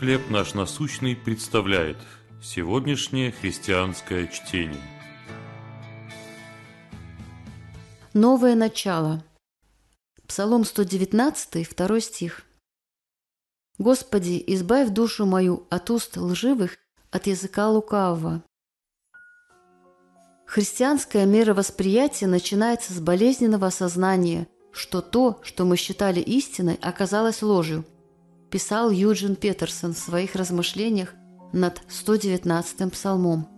«Хлеб наш насущный» представляет сегодняшнее христианское чтение. Новое начало. Псалом 119, 2 стих. «Господи, избавь душу мою от уст лживых, от языка лукавого». Христианское мировосприятие начинается с болезненного осознания, что то, что мы считали истиной, оказалось ложью – писал Юджин Петерсон в своих размышлениях над 119-м псалмом.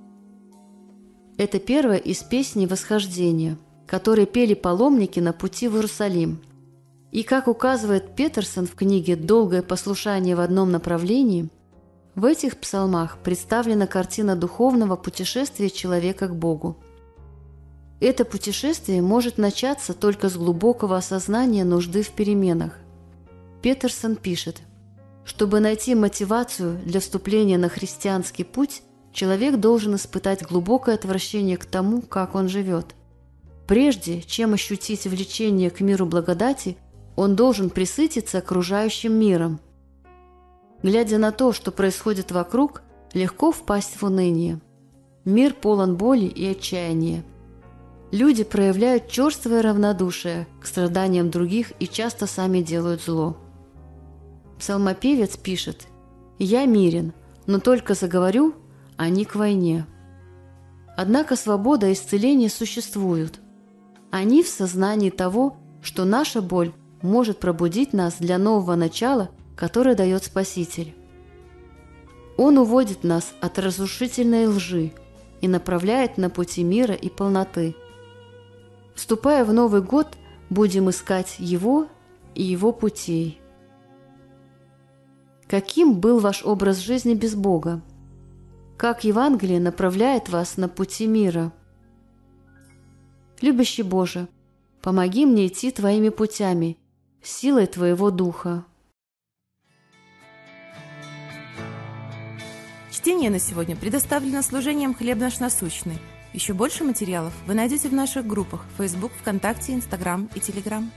Это первая из песней восхождения, которые пели паломники на пути в Иерусалим. И как указывает Петерсон в книге «Долгое послушание в одном направлении», в этих псалмах представлена картина духовного путешествия человека к Богу. Это путешествие может начаться только с глубокого осознания нужды в переменах. Петерсон пишет – чтобы найти мотивацию для вступления на христианский путь, человек должен испытать глубокое отвращение к тому, как он живет. Прежде чем ощутить влечение к миру благодати, он должен присытиться окружающим миром. Глядя на то, что происходит вокруг, легко впасть в уныние. Мир полон боли и отчаяния. Люди проявляют черствое равнодушие к страданиям других и часто сами делают зло. Псалмопевец пишет «Я мирен, но только заговорю, а не к войне». Однако свобода и исцеление существуют. Они в сознании того, что наша боль может пробудить нас для нового начала, которое дает Спаситель. Он уводит нас от разрушительной лжи и направляет на пути мира и полноты. Вступая в Новый год, будем искать Его и Его путей. Каким был ваш образ жизни без Бога? Как Евангелие направляет вас на пути мира? Любящий Боже, помоги мне идти Твоими путями, силой Твоего Духа. Чтение на сегодня предоставлено служением «Хлеб наш насущный». Еще больше материалов вы найдете в наших группах Facebook, ВКонтакте, Инстаграм и Телеграм.